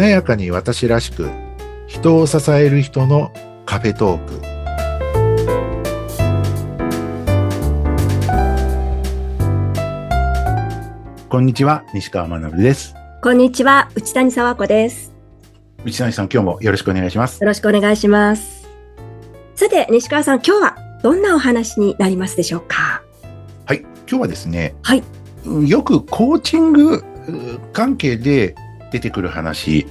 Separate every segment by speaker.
Speaker 1: 華やかに私らしく人を支える人のカフェトーク。こんにちは西川学です。
Speaker 2: こんにちは内谷沢子です。
Speaker 1: 内谷さん今日もよろしくお願いします。
Speaker 2: よろしくお願いします。さて西川さん今日はどんなお話になりますでしょうか？
Speaker 1: はい今日はですね
Speaker 2: はい。
Speaker 1: よくコーチング関係で出てくる話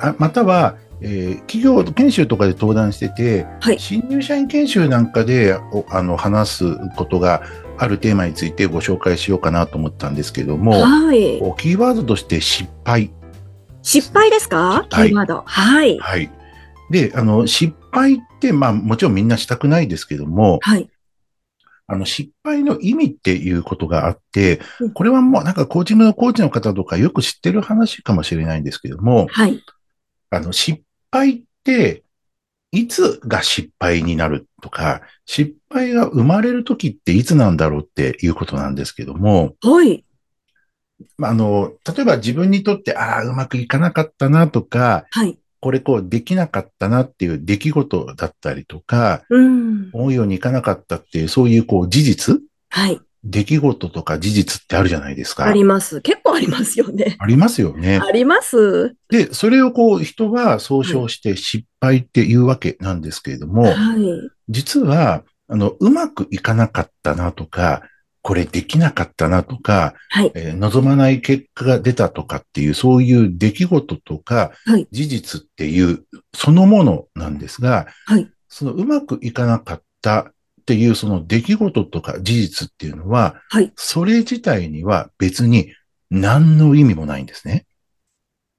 Speaker 1: あまたは、えー企業研修とかで登壇してて、
Speaker 2: はい。
Speaker 1: 新入社員研修なんかでおあの話すことがあるテーマについてご紹介しようかなと思ったんですけども、
Speaker 2: はい。
Speaker 1: キーワードとして失敗。
Speaker 2: 失敗ですか？キ
Speaker 1: はい
Speaker 2: ーワード。はい。
Speaker 1: はい。で、あの、失敗って、まあ、もちろんみんなしたくないですけども、
Speaker 2: はい。
Speaker 1: あの、失敗の意味っていうことがあって
Speaker 2: うん、
Speaker 1: これはもうなんかコーチングのコーチの方とかよく知ってる話かもしれないんですけども、
Speaker 2: はい
Speaker 1: あの、失敗って、いつが失敗になるとか、失敗が生まれる時っていつなんだろうっていうことなんですけども、
Speaker 2: はい。
Speaker 1: まああの、例えば自分にとって、ああ、うまくいかなかったなとか、
Speaker 2: はい。
Speaker 1: これこうできなかったなっていう出来事だったりとか、
Speaker 2: うん。
Speaker 1: 思うようにいかなかったっていう、そういうこう事実
Speaker 2: はい
Speaker 1: 出来事とか事実ってあるじゃないですか。
Speaker 2: あります。結構ありますよね。
Speaker 1: ありますよね。
Speaker 2: あります。
Speaker 1: で、それをこう人は総称して失敗っていうわけなんですけれども、
Speaker 2: はい。
Speaker 1: 実は、あの、うまくいかなかったなとか、これできなかったなとか、
Speaker 2: はい。
Speaker 1: えー望まない結果が出たとかっていう、そういう出来事とか、
Speaker 2: はい。
Speaker 1: 事実っていうそのものなんですが、
Speaker 2: はい。
Speaker 1: そのうまくいかなかったっていうその出来事とか事実っていうのは、
Speaker 2: はい。
Speaker 1: それ自体には別に何の意味もないんですね。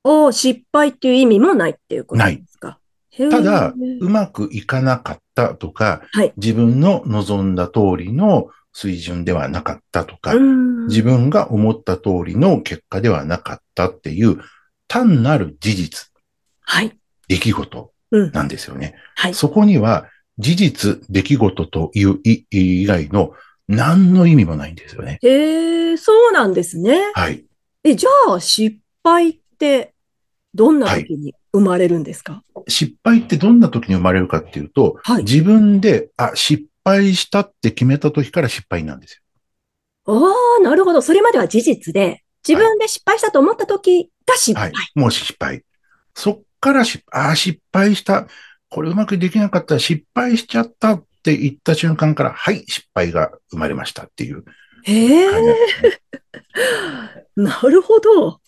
Speaker 2: お失敗っていう意味もないっていうことですか？
Speaker 1: ただ、うまくいかなかったとか、
Speaker 2: はい。
Speaker 1: 自分の望んだ通りの水準ではなかったとか、
Speaker 2: うん。
Speaker 1: 自分が思った通りの結果ではなかったっていう単なる事実、
Speaker 2: はい。
Speaker 1: 出来事
Speaker 2: うん。
Speaker 1: なんですよね。
Speaker 2: はい。
Speaker 1: そこには事実、出来事というい以外の何の意味もないんですよね。
Speaker 2: へえそうなんですね
Speaker 1: はい。
Speaker 2: え、じゃあ、失敗って、どんな時に生まれるんですか？
Speaker 1: 失敗ってどんな時に生まれるかっていうと、
Speaker 2: はい。
Speaker 1: 自分で、あ、失敗したって決めた時から失敗なんですよ。
Speaker 2: ああ、なるほど。それまでは事実で、自分で失敗したと思った時が失敗。
Speaker 1: はい。もう失敗。そっから失敗、ああ、失敗した。これうまくできなかった。失敗しちゃったって言った瞬間から、はい、失敗が生まれましたっていう
Speaker 2: へえ、
Speaker 1: な
Speaker 2: るほど。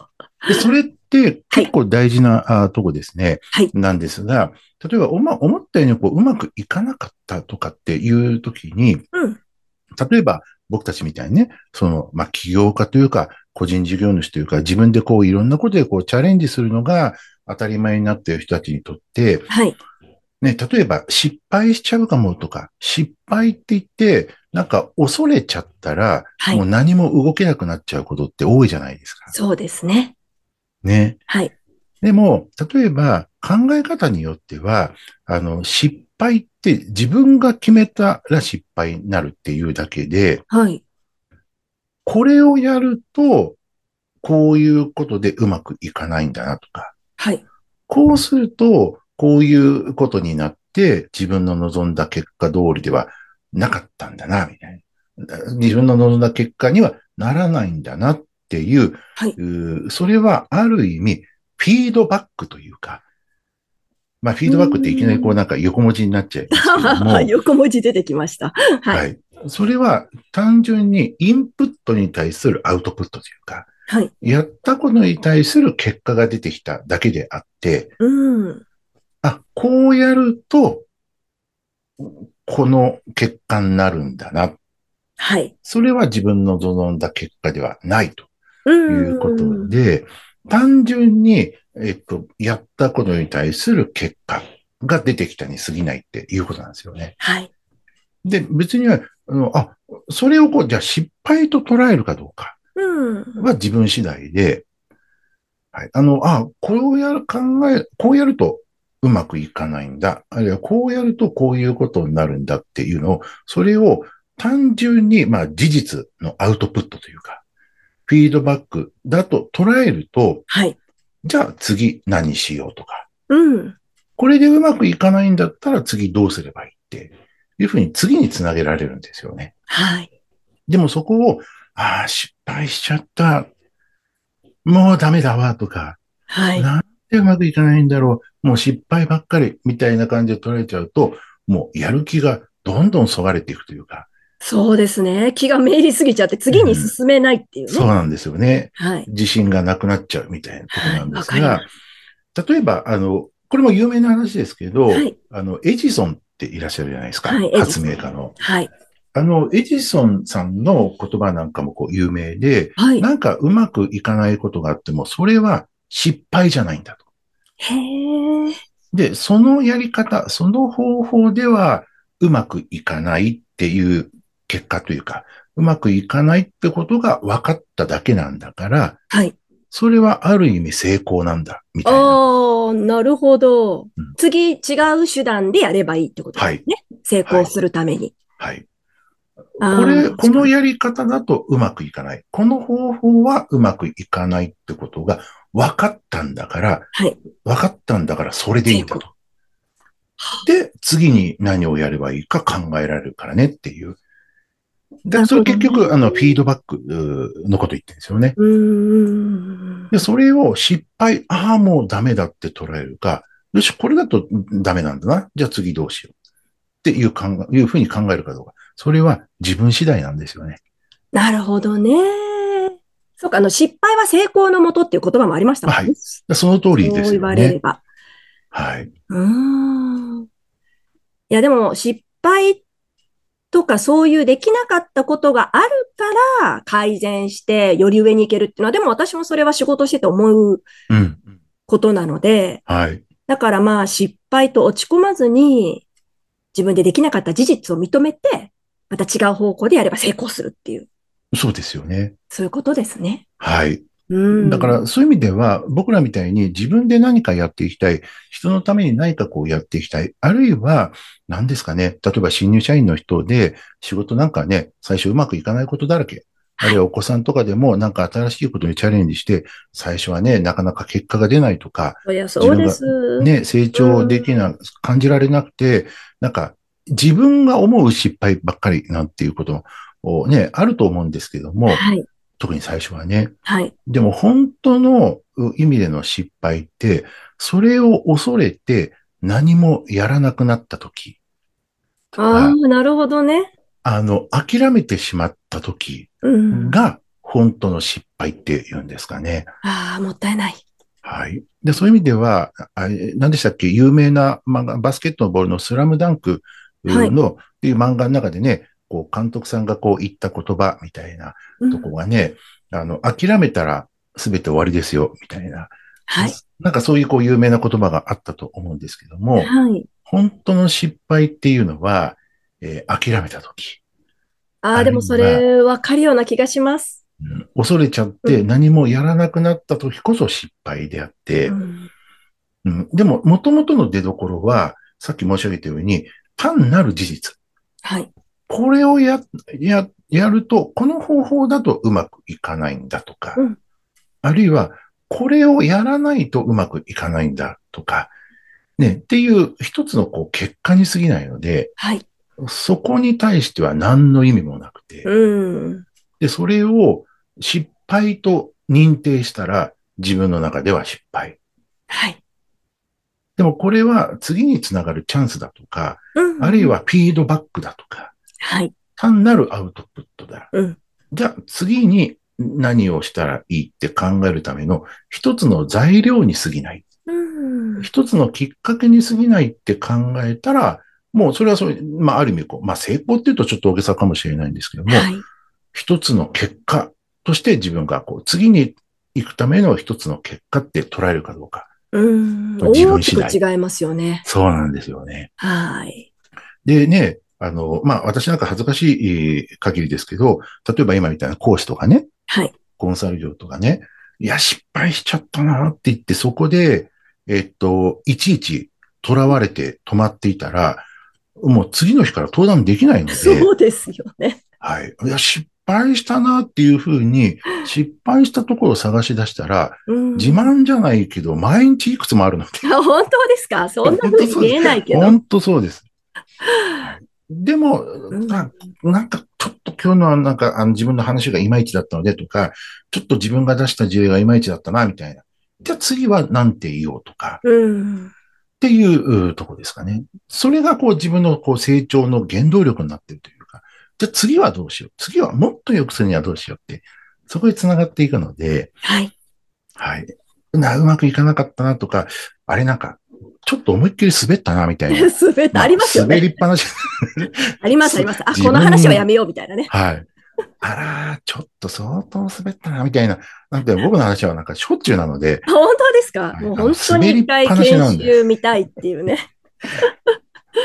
Speaker 1: で、それって結構大事な、あとこですね。
Speaker 2: はい
Speaker 1: なんですが、例えばおま思ったようにこううまくいかなかったとかっていう時に、
Speaker 2: うん。
Speaker 1: 例えば僕たちみたいにね、その、まあ、起業家というか、個人事業主というか、自分でこういろんなことでこうチャレンジするのが当たり前になっている人たちにとって、
Speaker 2: はい。
Speaker 1: ね、例えば失敗しちゃうかもとか、失敗って言って、なんか恐れちゃったら、
Speaker 2: はい
Speaker 1: もう何も動けなくなっちゃうことって多いじゃないですか。
Speaker 2: そうですね。
Speaker 1: ね。
Speaker 2: はい。
Speaker 1: でも、例えば考え方によっては、あの、失敗って自分が決めたら失敗になるっていうだけで、
Speaker 2: はい。
Speaker 1: これをやると、こういうことでうまくいかないんだなとか、
Speaker 2: はい。
Speaker 1: こうすると、こういうことになって自分の望んだ結果通りではなかったんだな、みたいな。自分の望んだ結果にはならないんだなっていう、
Speaker 2: はいう
Speaker 1: ーそれはある意味、フィードバックというか、まあ、フィードバックっていきなりこうなんか横文字になっちゃいますけども、
Speaker 2: 横文字出てきました。は。
Speaker 1: はいい。それは単純にインプットに対するアウトプットというか、
Speaker 2: はい。
Speaker 1: やったことに対する結果が出てきただけであって、
Speaker 2: うん。
Speaker 1: あ、こうやると、この結果になるんだな。
Speaker 2: はい。
Speaker 1: それは自分の望んだ結果ではないと
Speaker 2: う。
Speaker 1: いうんことで、単純に、えっと、やったことに対する結果が出てきたに過ぎないっていうことなんですよね。
Speaker 2: はい。
Speaker 1: で、別には、あの、あ、それをこう、じゃあ失敗と捉えるかどうか
Speaker 2: うん。
Speaker 1: は自分次第で、はい。あの、あ、こうやる考え、こうやるとうまくいかないんだ。あるいはこうやるとこういうことになるんだっていうのを、それを単純に、まあ事実のアウトプットというか、フィードバックだと捉えると、
Speaker 2: はい。
Speaker 1: じゃあ次何しようとか。
Speaker 2: うん。
Speaker 1: これでうまくいかないんだったら次どうすればいいっていうふうに次につなげられるんですよね。
Speaker 2: はい。
Speaker 1: でもそこを、ああ、失敗しちゃった。もうダメだわとか、
Speaker 2: はい。
Speaker 1: なんでうまくいかないんだろう。もう失敗ばっかりみたいな感じで捉えちゃうと、もうやる気がどんどんそがれていくというか、
Speaker 2: そうですね。気がめいりすぎちゃって次に進めないっていうね。
Speaker 1: そうなんですよね。
Speaker 2: はい。
Speaker 1: 自信がなくなっちゃうみたいなところなんです
Speaker 2: はい
Speaker 1: 例えば、あの、これも有名な話ですけど、
Speaker 2: はい
Speaker 1: あの、エジソンっていらっしゃるじゃないですか。
Speaker 2: はい
Speaker 1: 発明家の。
Speaker 2: はい。
Speaker 1: あの、エジソンさんの言葉なんかもこう有名で、
Speaker 2: はい。
Speaker 1: なんかうまくいかないことがあっても、それは失敗じゃないんだと。
Speaker 2: へえ。
Speaker 1: で、そのやり方、その方法ではうまくいかないっていう結果というか、うまくいかないってことが分かっただけなんだから、
Speaker 2: はい。
Speaker 1: それはある意味成功なんだ、みたいな。
Speaker 2: ああ、なるほど
Speaker 1: うん。
Speaker 2: 次違う手段でやればいいってことですね。成功するために。
Speaker 1: はい。
Speaker 2: あー
Speaker 1: これ、このやり方だとうまくいかない。この方法はうまくいかないってことが分かったんだから、
Speaker 2: はい。
Speaker 1: 分かったんだからそれでいいんだと。で、次に何をやればいいか考えられるからねっていう。で、それ結局、あの、フィードバックのこと言ってるんですよね。
Speaker 2: うーん。
Speaker 1: で、それを失敗、ああ、もうダメだって捉えるか、よし、これだとダメなんだな。じゃあ次どうしよう。っていう考え、いうふうに考えるかどうか。それは自分次第なんですよね。
Speaker 2: なるほどね。そうか、あの、失敗は成功のもとっていう言葉もありましたもんね。
Speaker 1: はいでその通りです
Speaker 2: そう言わ
Speaker 1: よね。
Speaker 2: れれば。
Speaker 1: はい。
Speaker 2: うーん。いや、でも、失敗とかそういうできなかったことがあるから改善してより上に行けるっていうのは、でも私もそれは仕事してて思う
Speaker 1: うん。
Speaker 2: ことなので、
Speaker 1: はい。
Speaker 2: だからまあ失敗と落ち込まずに自分でできなかった事実を認めて、また違う方向でやれば成功するっていう、
Speaker 1: そうですよね。
Speaker 2: そういうことですね。
Speaker 1: はい。
Speaker 2: うん。
Speaker 1: だから、そういう意味では、僕らみたいに自分で何かやっていきたい、人のために何かこうやっていきたい、あるいは、何ですかね、例えば新入社員の人で、仕事なんかね、最初うまくいかないことだらけ。あるいはお子さんとかでもなんか新しいことにチャレンジして、最初はね、なかなか結果が出ないとか、
Speaker 2: いや、そうです。
Speaker 1: ね、成長できな、感じられなくて、なんか自分が思う失敗ばっかりなんていうことをね、あると思うんですけども、
Speaker 2: はい。
Speaker 1: 特に最初はね。
Speaker 2: はい。
Speaker 1: でも本当の意味での失敗って、それを恐れて何もやらなくなった時、
Speaker 2: ああ、なるほどね。
Speaker 1: あの、諦めてしまった時
Speaker 2: うん。
Speaker 1: が本当の失敗って言うんですかね。
Speaker 2: ああ、もったいない。
Speaker 1: はい。で、そういう意味では、あれ何でしたっけ？有名な漫画、バスケットのボールのスラムダンクの、っていう漫画の中でね、こう、監督さんがこう言った言葉みたいな
Speaker 2: うん
Speaker 1: とこがね、あの、諦めたら全て終わりですよ、みたいな。
Speaker 2: はい。
Speaker 1: なんかそういうこう有名な言葉があったと思うんですけども、
Speaker 2: はい。
Speaker 1: 本当の失敗っていうのは、えー諦めたとき、
Speaker 2: ああ、でもそれわかるような気がします。
Speaker 1: うん恐れちゃって
Speaker 2: うん
Speaker 1: 何もやらなくなったときこそ失敗であって、
Speaker 2: うん
Speaker 1: うんでも元々の出所は、さっき申し上げたように、単なる事実。
Speaker 2: はい。
Speaker 1: これをや、や、やると、この方法だとうまくいかないんだとか、
Speaker 2: うん
Speaker 1: あるいは、これをやらないとうまくいかないんだとか、ね、っていう一つのこう結果に過ぎないので、
Speaker 2: はい。
Speaker 1: そこに対しては何の意味もなくて、
Speaker 2: うん。
Speaker 1: で、それを失敗と認定したら自分の中では失敗。
Speaker 2: はい。
Speaker 1: でもこれは次につながるチャンスだとか、
Speaker 2: うん
Speaker 1: あるい、はフィードバックだとか、
Speaker 2: はい。
Speaker 1: 単なるアウトプットだ。
Speaker 2: うん。
Speaker 1: じゃあ次に何をしたらいいって考えるための一つの材料に過ぎない。
Speaker 2: うん。
Speaker 1: 一つのきっかけに過ぎないって考えたら、もうそれはそれ、まあある意味こう、まあ成功っていうとちょっと大げさかもしれないんですけども、
Speaker 2: はい。
Speaker 1: 一つの結果として自分がこう、次に行くための一つの結果って捉えるかどうか。
Speaker 2: うん。大きく違いますよね。
Speaker 1: そうなんですよね。
Speaker 2: はい。
Speaker 1: でね、あの、まあ私なんか恥ずかしいえー限りですけど、例えば今みたいな講師とかね、
Speaker 2: はい。
Speaker 1: コンサル業とかね、いや、失敗しちゃったなって言って、そこで、えっと、いちいち囚われて止まっていたら、もう次の日から登壇できないので、
Speaker 2: そうですよね。
Speaker 1: はい。いや、失敗したなっていうふうに、失敗したところを探し出したら、
Speaker 2: うん
Speaker 1: 自慢じゃないけど、毎日いくつもあるので。
Speaker 2: あ本当ですか？そんな風に見えないけど。
Speaker 1: 本当そうです。でも、
Speaker 2: うん
Speaker 1: ななんか、ちょっと今日のはなんか、あの自分の話がいまいちだったのでとか、ちょっと自分が出した事例がいまいちだったな、みたいな。じゃあ次は何て言おうとか、
Speaker 2: うん。
Speaker 1: っていううとこですかね。それがこう自分のこう成長の原動力になってるというか、じゃあ次はどうしよう。次はもっと良くするにはどうしようって、そこに繋がっていくので、
Speaker 2: はい。
Speaker 1: はい。な、うまくいかなかったなとか、あれなんか、ちょっと思いっきり滑ったな、みたいな。
Speaker 2: 滑った、ありますよね。
Speaker 1: 滑りっぱなし。
Speaker 2: あります、あります。あ、この話はやめようみたいなね。
Speaker 1: はい。あらー、ちょっと相当滑ったな、みたいな。なんか僕の話はなんかしょっちゅうなので、
Speaker 2: あ本当ですか？
Speaker 1: はい
Speaker 2: もう本当に一回研
Speaker 1: で
Speaker 2: 修見たいっていうね。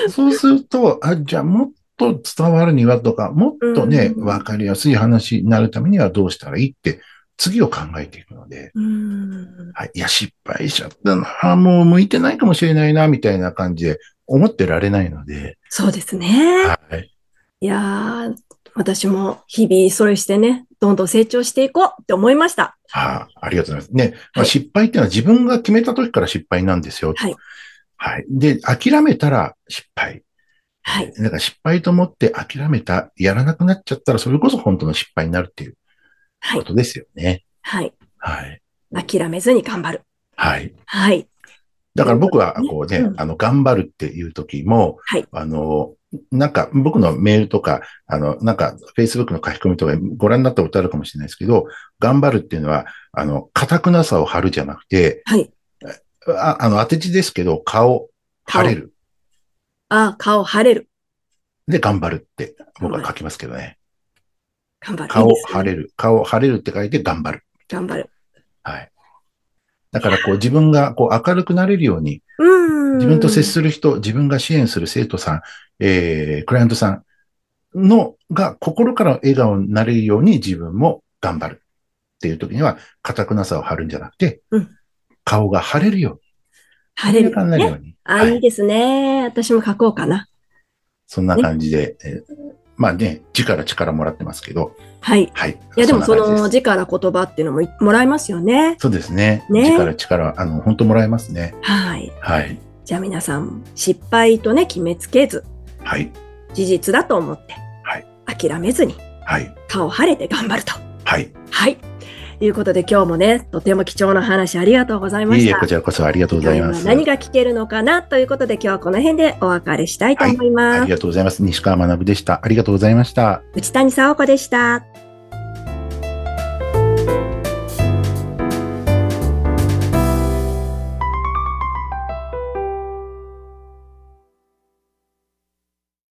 Speaker 1: そうすると、あ、じゃあもっと伝わるにはとか、もっとね、
Speaker 2: うん
Speaker 1: わかりやすい話になるためにはどうしたらいいって、次を考えていくので、
Speaker 2: うん。
Speaker 1: はい、いや、失敗しちゃったな、あもう向いてないかもしれないな、みたいな感じで思ってられないので、
Speaker 2: そうですね。
Speaker 1: はい。
Speaker 2: いやー、私も日々それしてね、どんどん成長していこうって思いました。
Speaker 1: はあ、ありがとうございます。ね、まあ、
Speaker 2: はい
Speaker 1: 失敗っていうのは自分が決めた時から失敗なんですよ。
Speaker 2: はい。
Speaker 1: はい。で、諦めたら失敗。
Speaker 2: はい。
Speaker 1: だから失敗と思って諦めた、やらなくなっちゃったら、それこそ本当の失敗になるっていう
Speaker 2: はい。
Speaker 1: ことですよね。
Speaker 2: はい。
Speaker 1: はい。
Speaker 2: 諦めずに頑張る。
Speaker 1: はい。
Speaker 2: はい。
Speaker 1: だから僕は、こうね、
Speaker 2: うん
Speaker 1: あの、頑張るっていう時も、
Speaker 2: はい
Speaker 1: あの、なんか僕のメールとか、あの、なんか Facebook の書き込みとかご覧になったことあるかもしれないですけど、頑張るっていうのは、あの、堅くなさを張るじゃなくて、
Speaker 2: はい。
Speaker 1: ああの、当て字ですけど、顔、
Speaker 2: 顔
Speaker 1: 晴れる。
Speaker 2: あ、顔晴れる。
Speaker 1: で、頑張るって僕は書きますけどね。
Speaker 2: 頑張る。
Speaker 1: 顔
Speaker 2: いいですね
Speaker 1: 晴れる。顔晴れるって書いて頑張る。
Speaker 2: 頑張る。
Speaker 1: はい。だからこう自分がこう明るくなれるように、
Speaker 2: うん。
Speaker 1: 自分と接する人、自分が支援する生徒さん、えー、クライアントさんのが心から笑顔になれるように自分も頑張るっていう時には、堅くなさを張るんじゃなくて、
Speaker 2: うん
Speaker 1: 顔が晴れるように、
Speaker 2: 晴れる、
Speaker 1: 明るくなるよ
Speaker 2: ね。
Speaker 1: うに。
Speaker 2: あ、
Speaker 1: はい
Speaker 2: いいですね。私も書こうかな。
Speaker 1: そんな感じで、えーまあね、字から力もらってますけど、
Speaker 2: はい。
Speaker 1: はい。
Speaker 2: いや、でもその字から言葉っていうのもいもらえますよね。
Speaker 1: そうですね。
Speaker 2: ね
Speaker 1: 字から力、あの、本当もらえますね。
Speaker 2: はい。
Speaker 1: はい。
Speaker 2: じゃあ皆さん、失敗とね、決めつけず、
Speaker 1: はい。
Speaker 2: 事実だと思って、
Speaker 1: はい
Speaker 2: 諦めずに、
Speaker 1: はい。
Speaker 2: 顔晴れて頑張ると。
Speaker 1: はい。
Speaker 2: はい。ということで今日もね、とても貴重な話ありがとうございま
Speaker 1: いえいえ、
Speaker 2: した。
Speaker 1: こちらこそありがとうございます。
Speaker 2: 何が聞けるのかなということで今日はこの辺でお別れしたいと思います。
Speaker 1: ありがとうございます。西川学でした。ありがとうございました。
Speaker 2: 内谷沙央子でした。